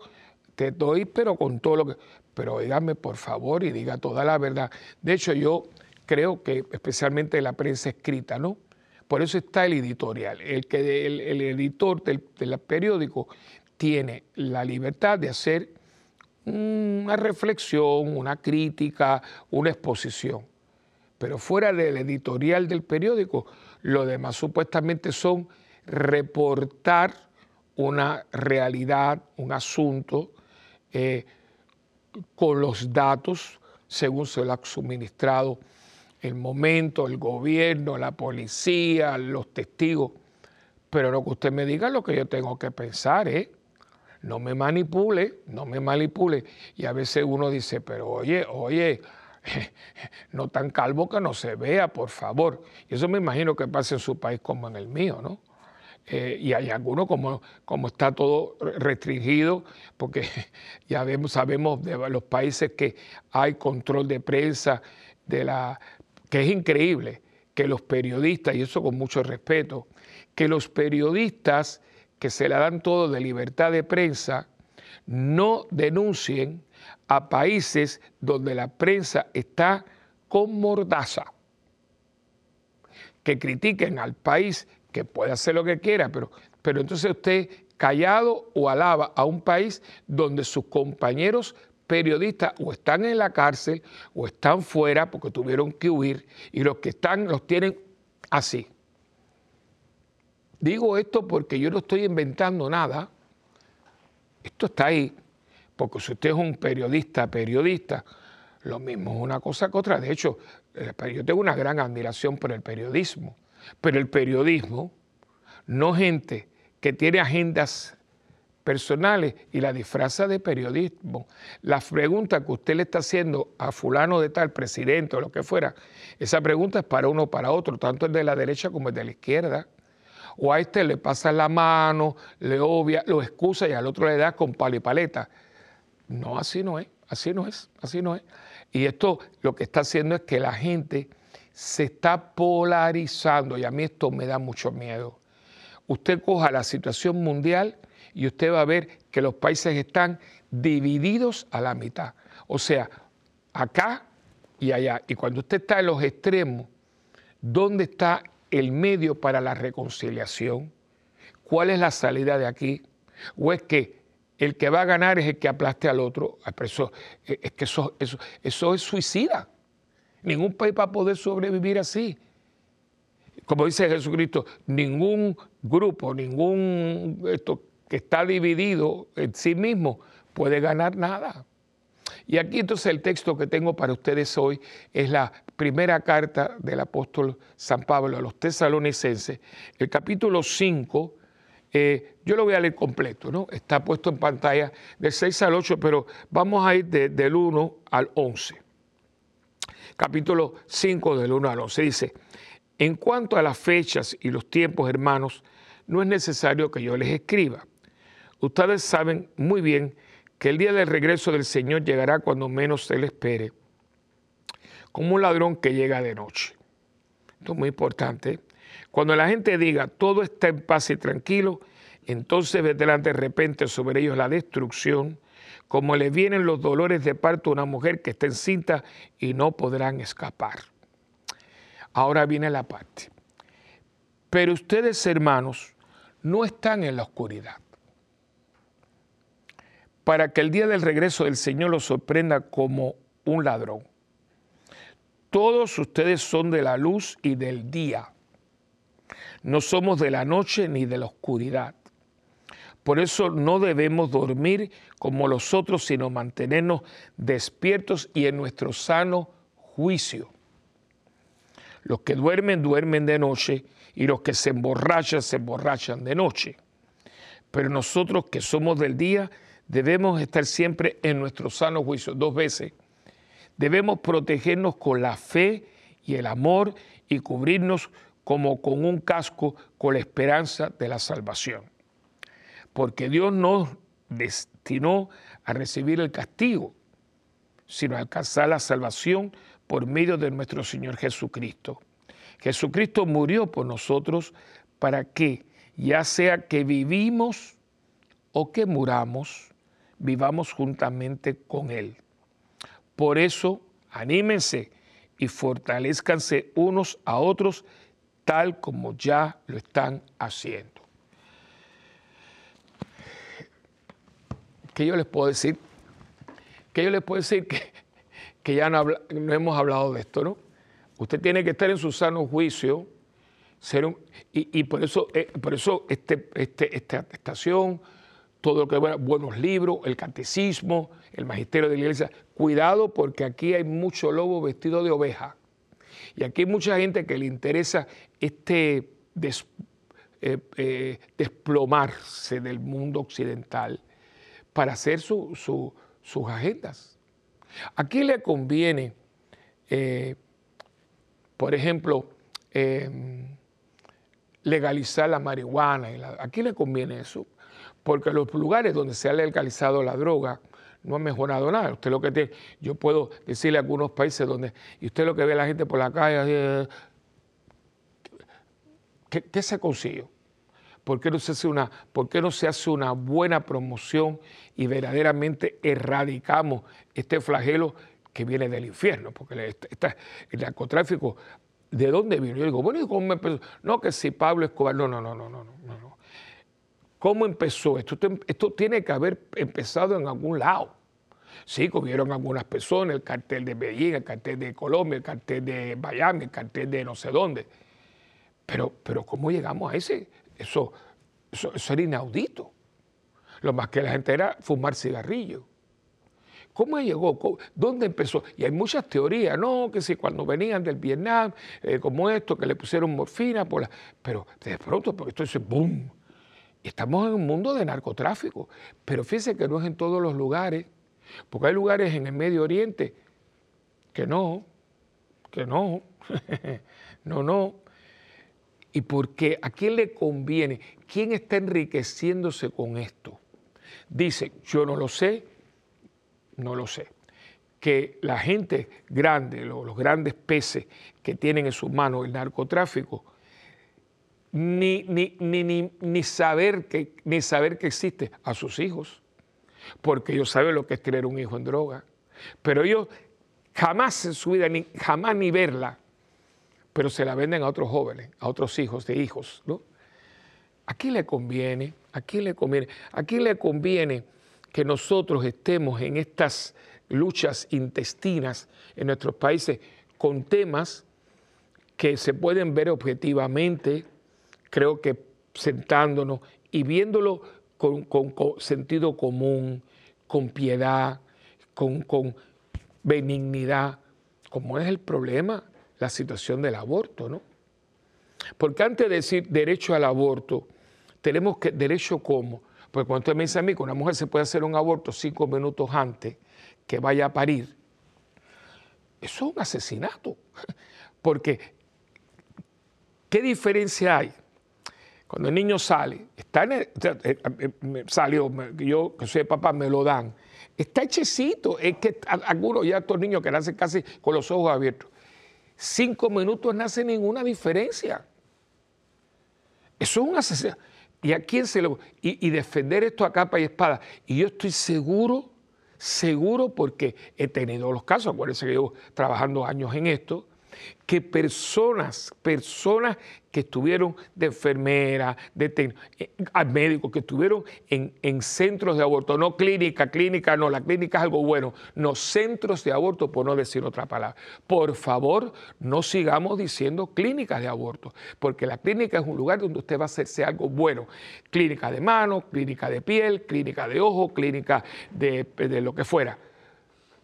te doy, pero con todo lo que... Pero dígame por favor y diga toda la verdad. De hecho, yo creo que especialmente la prensa escrita, ¿no? Por eso está el editorial. El, que, el, editor del, del periódico tiene la libertad de hacer una reflexión, una crítica, una exposición. Pero fuera del editorial del periódico, lo demás supuestamente son reportar una realidad, un asunto, eh, con los datos según se lo ha suministrado el momento, el gobierno, la policía, los testigos. Pero lo que usted me diga es lo que yo tengo que pensar, ¿eh? no me manipule, no me manipule. Y a veces uno dice, pero oye, oye, no tan calvo que no se vea, por favor. Y eso me imagino que pasa en su país como en el mío, ¿no? Eh, y hay algunos como, como está todo restringido, porque ya vemos, sabemos de los países que hay control de prensa, de la, que es increíble que los periodistas, y eso con mucho respeto, que los periodistas que se la dan todo de libertad de prensa, no denuncien a países donde la prensa está con mordaza. Que critiquen al país que puede hacer lo que quiera, pero, pero entonces usted callado o alaba a un país donde sus compañeros periodistas o están en la cárcel o están fuera porque tuvieron que huir y los que están los tienen así. Digo esto porque yo no estoy inventando nada. Esto está ahí. Porque si usted es un periodista, periodista, lo mismo es una cosa que otra. De hecho, eh, yo tengo una gran admiración por el periodismo. Pero el periodismo, no gente que tiene agendas personales y la disfraza de periodismo. La pregunta que usted le está haciendo a fulano de tal, presidente o lo que fuera, esa pregunta es para uno o para otro, tanto el de la derecha como el de la izquierda o a este le pasa la mano, le obvia, lo excusa y al otro le da con palo y paleta. No, así no es, así no es, así no es. Y esto lo que está haciendo es que la gente se está polarizando y a mí esto me da mucho miedo. Usted coja la situación mundial y usted va a ver que los países están divididos a la mitad. O sea, acá y allá. Y cuando usted está en los extremos, ¿dónde está el medio para la reconciliación? ¿Cuál es la salida de aquí? ¿O es que el que va a ganar es el que aplaste al otro? Ah, eh, es que eso, eso es suicida. Ningún país va a poder sobrevivir así. Como dice Jesucristo, ningún grupo, ningún esto que está dividido en sí mismo puede ganar nada. Y aquí entonces el texto que tengo para ustedes hoy es la primera carta del apóstol San Pablo a los tesalonicenses, el capítulo 5. Eh, yo lo voy a leer completo, ¿no? Está puesto en pantalla del 6 al 8, pero vamos a ir del 1 al 11. Capítulo 5 del 1 al 11 dice, en cuanto a las fechas y los tiempos, hermanos, no es necesario que yo les escriba. Ustedes saben muy bien que el día del regreso del Señor llegará cuando menos se le espere, como un ladrón que llega de noche. Esto es muy importante. Cuando la gente diga todo está en paz y tranquilo, entonces vendrán de repente sobre ellos la destrucción, como le vienen los dolores de parto a una mujer que está encinta y no podrán escapar. Ahora viene la parte. Pero ustedes, hermanos, no están en la oscuridad para que el día del regreso del Señor los sorprenda como un ladrón. Todos ustedes son de la luz y del día. No somos de la noche ni de la oscuridad. Por eso no debemos dormir como los otros, sino mantenernos despiertos y en nuestro sano juicio. Los que duermen, duermen de noche y los que se emborrachan, se emborrachan de noche. Pero nosotros que somos del día, debemos estar siempre en nuestro sano juicio. Dos veces. Debemos protegernos con la fe y el amor y cubrirnos como con un casco con la esperanza de la salvación. Porque Dios nos destinó a recibir el castigo, sino a alcanzar la salvación por medio de nuestro Señor Jesucristo. Jesucristo murió por nosotros para que, ya sea que vivimos o que muramos, vivamos juntamente con Él. Por eso, anímense y fortalezcanse unos a otros tal como ya lo están haciendo. ¿Qué yo les puedo decir? ¿Qué yo les puedo decir? Que, que ya no, hemos hablado de esto, ¿no? Usted tiene que estar en su sano juicio, ser y, por eso, eh, por eso este, este, esta estación, todo lo que buenos libros, el catecismo, el magisterio de la iglesia. Cuidado porque aquí hay mucho lobo vestido de oveja. Y aquí hay mucha gente que le interesa este eh, eh, desplomarse del mundo occidental para hacer sus agendas. ¿A quién le conviene, eh, por ejemplo, legalizar la marihuana? ¿A quién le conviene eso? Porque los lugares donde se ha legalizado la droga no ha mejorado nada. Usted lo que tiene, yo puedo decirle a algunos países donde, y usted lo que ve a la gente por la calle, ¿qué, se consiguió? ¿Por qué, no se hace una, ¿Por qué no se hace una buena promoción y verdaderamente erradicamos este flagelo que viene del infierno? Porque el narcotráfico, ¿de dónde vino? Yo digo, bueno, ¿y cómo empezó? No, que si Pablo Escobar, no, no, no, no, no, no. ¿Cómo empezó esto? esto? tiene que haber empezado en algún lado. Sí, comieron algunas personas, el cartel de Medellín, el cartel de Colombia, el cartel de Miami, el cartel de no sé dónde. Pero, pero ¿cómo llegamos a ese? Eso, eso, era inaudito. Lo más que la gente era fumar cigarrillos. ¿Cómo llegó? ¿Dónde empezó? Y hay muchas teorías, no, que si cuando venían del Vietnam, eh, como esto, que le pusieron morfina, pero de pronto, porque esto es boom, Estamos en un mundo de narcotráfico, pero fíjense que no es en todos los lugares, porque hay lugares en el Medio Oriente que no, que no, no, no. ¿Y por qué? ¿A quién le conviene? ¿Quién está enriqueciéndose con esto? Dice, yo no lo sé, no lo sé. Que la gente grande, los, grandes peces que tienen en sus manos el narcotráfico, ni, ni, ni, saber que, ni saber que existe a sus hijos, porque ellos saben lo que es tener un hijo en droga. Pero ellos jamás en su vida, ni, jamás ni verla, pero se la venden a otros jóvenes, a otros hijos de hijos. ¿no? ¿A quién le conviene? ¿A quién le conviene? ¿A quién le conviene que nosotros estemos en estas luchas intestinas en nuestros países con temas que se pueden ver objetivamente, creo que sentándonos y viéndolo con, sentido común, con piedad, con, con, benignidad, como es el problema, la situación del aborto, ¿no? Porque antes de decir derecho al aborto, tenemos que, derecho cómo, porque cuando usted me dice a mí que una mujer se puede hacer un aborto cinco minutos antes que vaya a parir, eso es un asesinato. Porque, ¿qué diferencia hay cuando el niño sale, está eh, eh, salió, yo que soy papá, me lo dan. Está hechecito. Es que algunos ya estos niños que nacen casi con los ojos abiertos, cinco minutos no hace ninguna diferencia. Eso es un asesinato. ¿Y a quién se lo.? Y, y, defender esto a capa y espada. Y yo estoy seguro, seguro, porque he tenido los casos, acuérdense que llevo trabajando años en esto, que personas, personas que estuvieron de enfermera, de eh, médicos que estuvieron en, en, centros de aborto, no clínica, clínica no, la clínica es algo bueno, no centros de aborto, por no decir otra palabra. Por favor, no sigamos diciendo clínicas de aborto, porque la clínica es un lugar donde usted va a hacerse algo bueno. Clínica de mano, clínica de piel, clínica de ojo, clínica de lo que fuera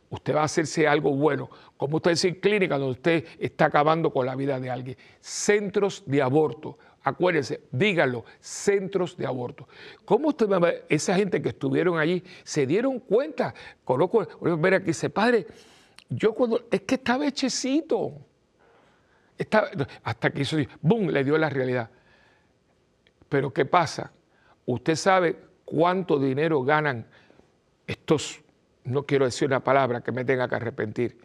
usted va a hacerse algo bueno. Como usted dice, clínica donde usted está acabando con la vida de alguien. Centros de aborto. Acuérdense, díganlo, centros de aborto. ¿Cómo usted esa gente que estuvieron allí se dieron cuenta? Conozco, ver aquí, dice, padre, yo cuando, es que estaba hechecito. hasta que hizo, ¡boom!, le dio la realidad. Pero ¿qué pasa? Usted sabe cuánto dinero ganan estos, no quiero decir una palabra que me tenga que arrepentir,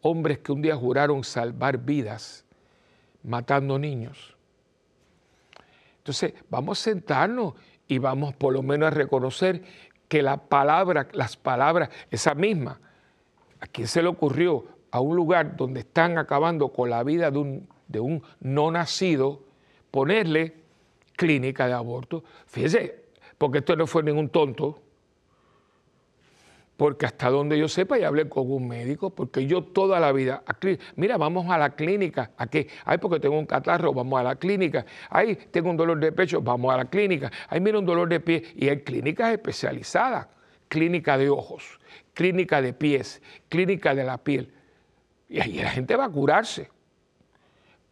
hombres que un día juraron salvar vidas matando niños. Entonces, vamos a sentarnos y vamos por lo menos a reconocer que la palabra, las palabras, esa misma, ¿a quién se le ocurrió? A un lugar donde están acabando con la vida de un, de un no nacido, ponerle clínica de aborto. Fíjese, porque esto no fue ningún tonto, porque hasta donde yo sepa ya hablé con un médico, porque yo toda la vida, mira, vamos a la clínica, ¿a qué? Ay, porque tengo un catarro, vamos a la clínica, ay, tengo un dolor de pecho, vamos a la clínica, ay, mira un dolor de pie, y hay clínicas especializadas, clínica de ojos, clínica de pies, clínica de la piel, y ahí la gente va a curarse,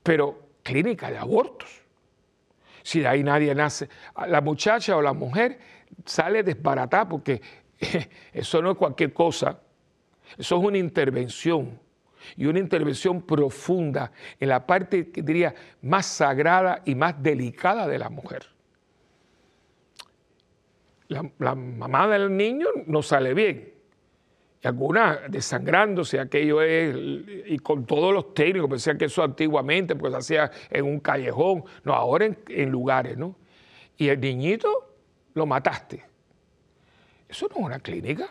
pero clínica de abortos. Si de ahí nadie nace, la muchacha o la mujer sale desbaratada porque Eso no es cualquier cosa. Eso es una intervención y una intervención profunda en la parte, que diría, más sagrada y más delicada de la mujer. La, mamá del niño no sale bien. Y alguna desangrándose, aquello es, y con todos los técnicos, pensé que eso antiguamente, pues se hacía en un callejón, no, ahora en, en lugares, ¿no? Y el niñito lo mataste. Eso no es una clínica.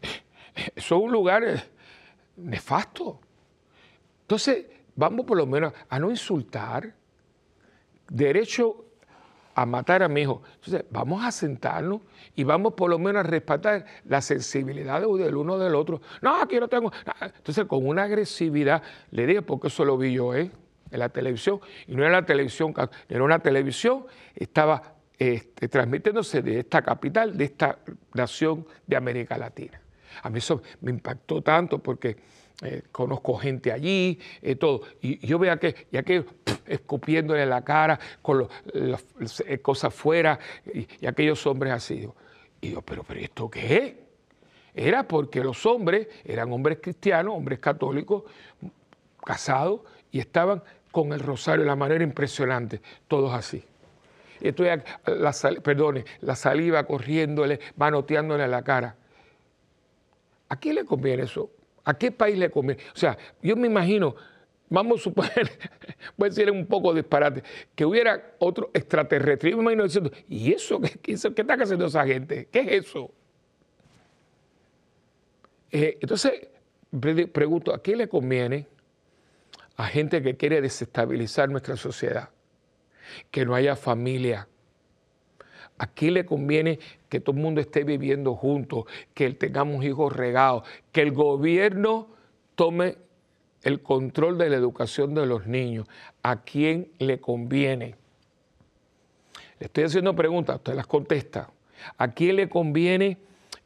Eso es un lugar eh, nefasto. Entonces, vamos por lo menos a no insultar, derecho a matar a mi hijo. Entonces, vamos a sentarnos y vamos por lo menos a respetar la sensibilidad del uno del otro. No, aquí no tengo. Entonces, con una agresividad, le dije, porque eso lo vi yo, ¿eh? En la televisión, y no era la televisión, era una televisión, estaba este, transmitiéndose de esta capital, de esta nación de América Latina. A mí eso me impactó tanto porque eh, conozco gente allí, eh, todo. Y, yo veía que, y aquellos escupiéndole la cara con las eh, cosas fuera, y, aquellos hombres así. Y yo, pero, pero ¿esto qué es? Era porque los hombres eran hombres cristianos, hombres católicos, casados, y estaban con el rosario de la manera impresionante, todos así estoy, la, perdone, la saliva corriéndole, manoteándole la cara. ¿A quién le conviene eso? ¿A qué país le conviene? O sea, yo me imagino, vamos a suponer, voy a decir un poco disparate, que hubiera otro extraterrestre. Yo me imagino diciendo, ¿y eso qué, qué, está haciendo esa gente? ¿Qué es eso? Eh, entonces, pregunto, ¿a quién le conviene a gente que quiere desestabilizar nuestra sociedad? Que no haya familia. Aquí le conviene que todo el mundo esté viviendo juntos, que tengamos hijos regados, que el gobierno tome el control de la educación de los niños. ¿A quién le conviene? Le estoy haciendo preguntas, usted las contesta. ¿A quién le conviene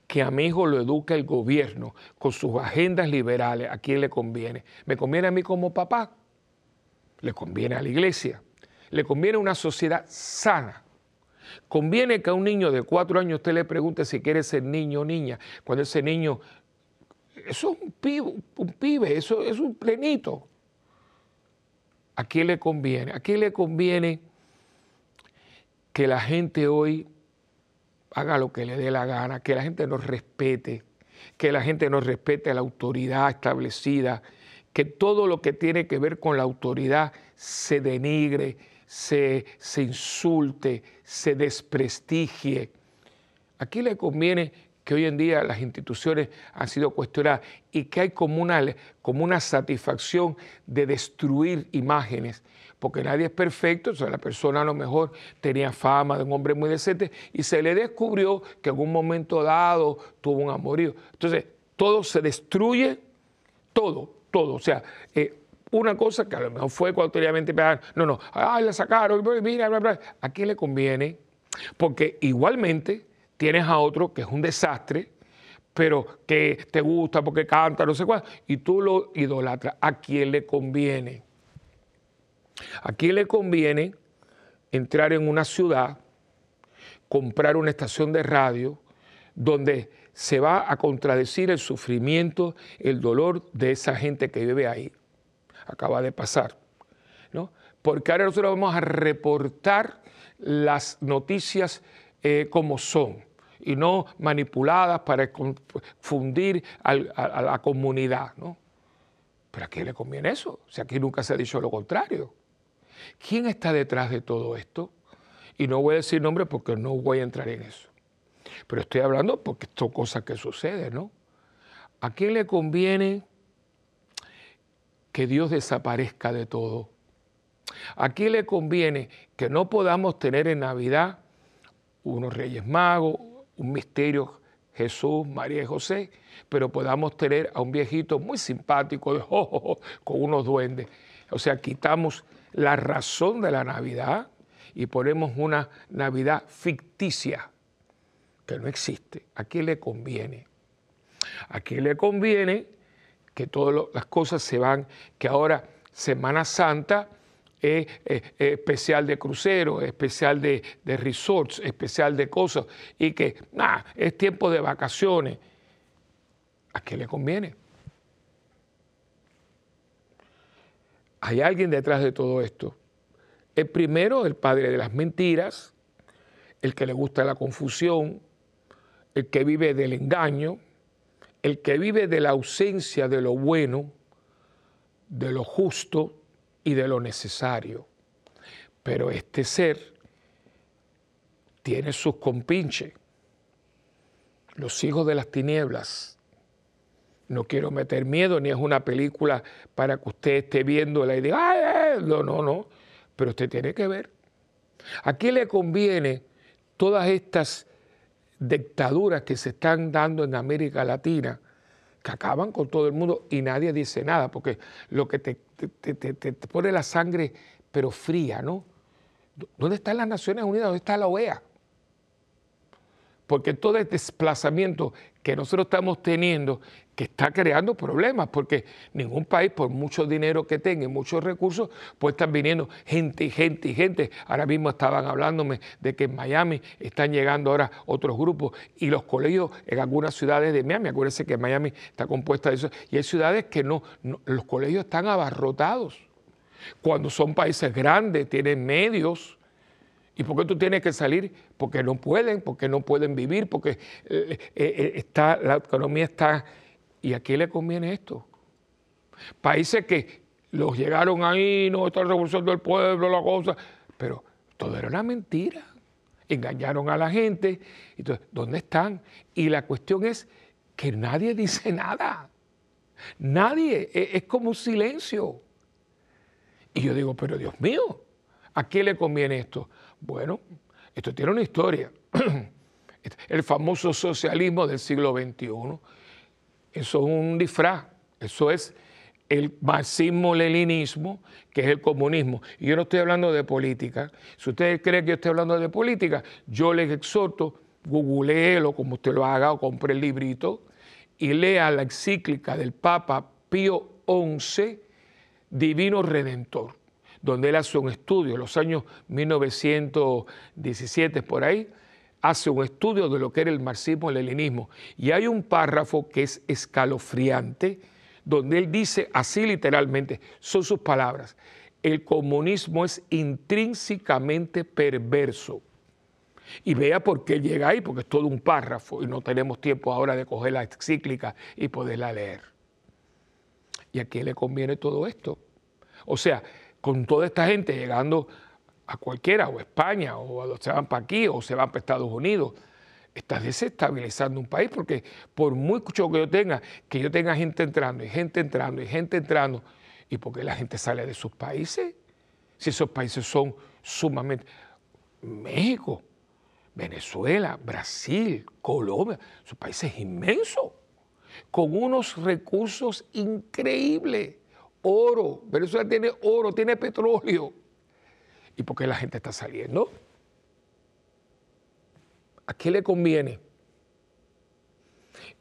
que a mi hijo lo eduque el gobierno con sus agendas liberales? ¿A quién le conviene? ¿Me conviene a mí como papá? ¿Le conviene a la iglesia? Le conviene una sociedad sana. Conviene que a un niño de cuatro años usted le pregunte si quiere ser niño o niña, cuando ese niño, eso es un pibe, eso es un plenito. ¿A quién le conviene? ¿A quién le conviene que la gente hoy haga lo que le dé la gana, que la gente nos respete, que la gente nos respete a la autoridad establecida, que todo lo que tiene que ver con la autoridad se denigre, se, insulte, se desprestigie. Aquí le conviene que hoy en día las instituciones han sido cuestionadas y que hay como una, como una satisfacción de destruir imágenes, porque nadie es perfecto, o sea, la persona a lo mejor tenía fama de un hombre muy decente y se le descubrió que en un momento dado tuvo un amorío. Entonces, todo se destruye, todo, todo. O sea, eh, una cosa que a lo mejor fue cualitativamente no, no, ay, la sacaron, mira, bla, bla. ¿A quién le conviene? Porque igualmente tienes a otro que es un desastre, pero que te gusta porque canta, no sé cuál, y tú lo idolatras. ¿A quién le conviene? ¿A quién le conviene entrar en una ciudad, comprar una estación de radio donde se va a contradecir el sufrimiento, el dolor de esa gente que vive ahí? Acaba de pasar, ¿no? Porque ahora nosotros vamos a reportar las noticias eh, como son y no manipuladas para confundir a, la comunidad. ¿no? ¿Pero a quién le conviene eso? Sea, aquí nunca se ha dicho lo contrario. ¿Quién está detrás de todo esto? Y no voy a decir nombre porque no voy a entrar en eso. Pero estoy hablando porque son cosas que suceden, ¿no? ¿A quién le conviene que Dios desaparezca de todo? ¿A quién le conviene que no podamos tener en Navidad unos Reyes Magos, un misterio Jesús, María y José, pero podamos tener a un viejito muy simpático, con unos duendes. O sea, quitamos la razón de la Navidad y ponemos una Navidad ficticia que no existe. ¿A quién le conviene? ¿A quién le conviene que todas las cosas se van, que ahora Semana Santa es, especial de crucero, especial de, resorts, especial de cosas, y que es tiempo de vacaciones. ¿A qué le conviene? Hay alguien detrás de todo esto. El primero, el padre de las mentiras, el que le gusta la confusión, el que vive del engaño, el que vive de la ausencia de lo bueno, de lo justo, y de lo necesario. Pero este ser tiene sus compinches, los hijos de las tinieblas. No quiero meter miedo, ni es una película para que usted esté viendo la idea, ¡ay! No, no, no. Pero usted tiene que ver. ¿A le conviene todas estas dictaduras que se están dando en América Latina, que acaban con todo el mundo y nadie dice nada? Porque lo que te pone la sangre, pero fría, ¿no? ¿Dónde están las Naciones Unidas? ¿Dónde está la OEA? Porque todo este desplazamiento que nosotros estamos teniendo, que está creando problemas, porque ningún país, por mucho dinero que tenga y muchos recursos, pues están viniendo gente y gente y gente. Ahora mismo estaban hablándome de que en Miami están llegando ahora otros grupos y los colegios en algunas ciudades de Miami, acuérdense que Miami está compuesta de eso, y hay ciudades que no los colegios están abarrotados. Cuando son países grandes, tienen medios, ¿Y por qué tú tienes que salir? Porque no pueden, porque no pueden vivir, porque eh, eh, eh, está, la economía está... ¿Y a quién le conviene esto? Países que los llegaron ahí, no, está la revolución del pueblo, la cosa, pero todo era una mentira. Engañaron a la gente. Entonces, ¿dónde están? Y la cuestión es que nadie dice nada. Nadie, es, es como un silencio. Y yo digo, pero Dios mío, ¿a quién le conviene esto? Bueno, esto tiene una historia. El famoso socialismo del siglo XXI, eso es un disfraz, eso es el marxismo-leninismo, que es el comunismo. Y yo no estoy hablando de política. Si ustedes creen que yo estoy hablando de política, yo les exhorto, googleelo como usted lo haga o compre el librito y lea la encíclica del Papa Pío XI, Divino Redentor donde él hace un estudio, en los años 1917 por ahí, hace un estudio de lo que era el marxismo-leninismo. Y hay un párrafo que es escalofriante, donde él dice así literalmente, son sus palabras, el comunismo es intrínsecamente perverso. Y vea por qué llega ahí, porque es todo un párrafo y no tenemos tiempo ahora de coger la encíclica y poderla leer. ¿Y a quién le conviene todo esto? O sea, con toda esta gente llegando a cualquiera, o a España, o se van para aquí, o se van para Estados Unidos, estás desestabilizando un país, porque por mucho que yo tenga, que yo tenga gente entrando, y gente entrando, y gente entrando, ¿y por qué la gente sale de sus países? Si esos países son sumamente... México, Venezuela, Brasil, Colombia, son países inmensos, con unos recursos increíbles oro. Venezuela tiene oro, tiene petróleo. ¿Y por qué la gente está saliendo? ¿A qué le conviene?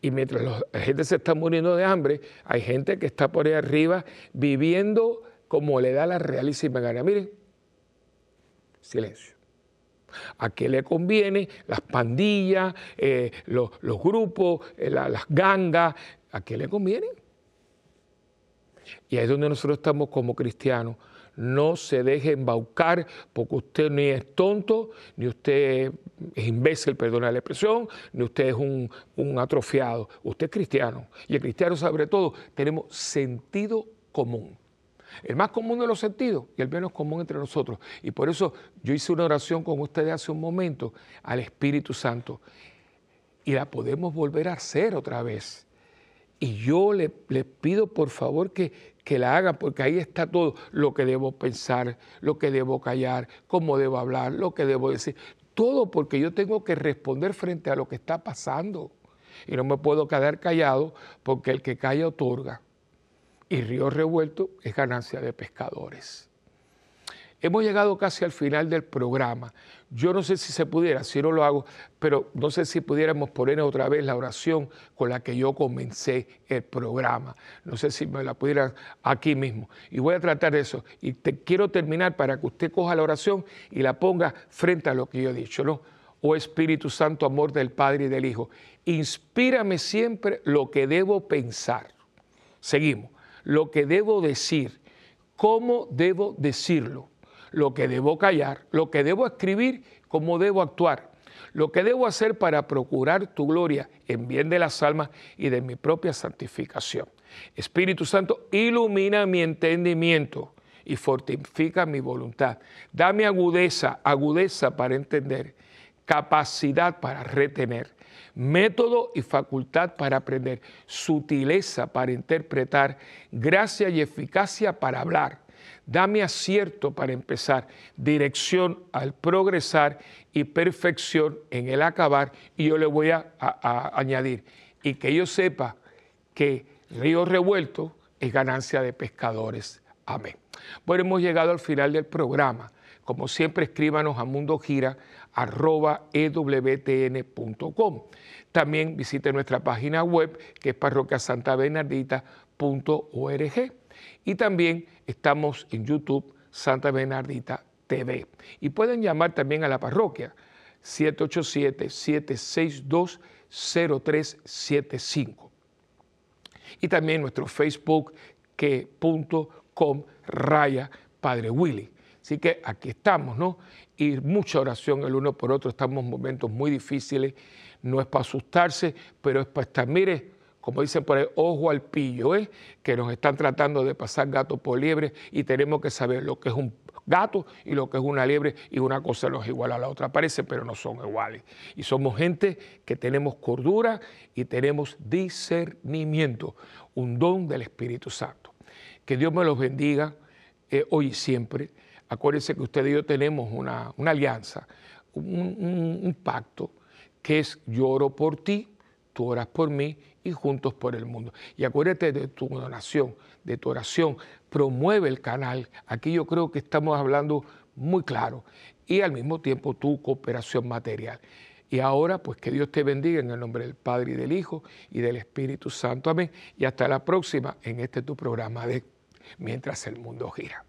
Y mientras la gente se está muriendo de hambre, hay gente que está por ahí arriba viviendo como le da la realísima gana. Miren, silencio. ¿A qué le conviene? Las pandillas, eh, los, grupos, eh, las gangas, ¿a qué le conviene? Y ahí es donde nosotros estamos como cristianos. No se deje embaucar porque usted ni es tonto, ni usted es imbécil, perdona la expresión, ni usted es un, un atrofiado. Usted es cristiano. Y el cristiano, sobre todo, tenemos sentido común. El más común de los sentidos y el menos común entre nosotros. Y por eso yo hice una oración con ustedes hace un momento al Espíritu Santo. Y la podemos volver a hacer otra vez. Y yo le, pido por favor que, que la hagan, porque ahí está todo lo que debo pensar, lo que debo callar, cómo debo hablar, lo que debo decir. Todo porque yo tengo que responder frente a lo que está pasando. Y no me puedo quedar callado porque el que calla otorga y río revuelto es ganancia de pescadores. Hemos llegado casi al final del programa. Yo no sé si se pudiera, si no lo hago, pero no sé si pudiéramos poner otra vez la oración con la que yo comencé el programa. No sé si me la pudieran aquí mismo. Y voy a tratar eso. Y quiero terminar para que usted coja la oración y la ponga frente a lo que yo he dicho, ¿no? Oh Espíritu Santo, amor del Padre y del Hijo, inspírame siempre lo que debo pensar. Seguimos lo que debo decir, cómo debo decirlo, lo que debo callar, lo que debo escribir, cómo debo actuar, lo que debo hacer para procurar tu gloria en bien de las almas y de mi propia santificación. Espíritu Santo, ilumina mi entendimiento y fortifica mi voluntad. Dame agudeza, agudeza para entender, capacidad para retener método y facultad para aprender, sutileza para interpretar, gracia y eficacia para hablar. Dame acierto para empezar, dirección al progresar y perfección en el acabar. Y yo le voy a, añadir, y que yo sepa que río revuelto es ganancia de pescadores. Amén. Bueno, hemos llegado al final del programa. Como siempre, escríbanos a mundogira.ewtn.com. También visite nuestra página web que es parroquiasantabernardita.org. Y también estamos en YouTube Santa Bernardita TV. Y pueden llamar también a la parroquia 787-762-0375. Y también nuestro Facebook que raya Padre Willy. Así que aquí estamos, ¿no? Y mucha oración el uno por otro. Estamos en momentos muy difíciles. No es para asustarse, pero es para estar, mire, como dicen por ahí, ojo al pillo, ¿eh? que nos están tratando de pasar gato por liebre y tenemos que saber lo que es un gato y lo que es una liebre y una cosa no es igual a la otra, parece, pero no son iguales. Y somos gente que tenemos cordura y tenemos discernimiento, un don del Espíritu Santo. Que Dios me los bendiga eh, hoy y siempre Acuérdense que usted y yo tenemos una, alianza, un, pacto, que es yo oro por ti, tú oras por mí y juntos por el mundo. Y acuérdate de tu donación, de tu oración, promueve el canal. Aquí yo creo que estamos hablando muy claro. Y al mismo tiempo tu cooperación material. Y ahora, pues que Dios te bendiga en el nombre del Padre y del Hijo y del Espíritu Santo. Amén. Y hasta la próxima en este tu programa de Mientras el mundo gira.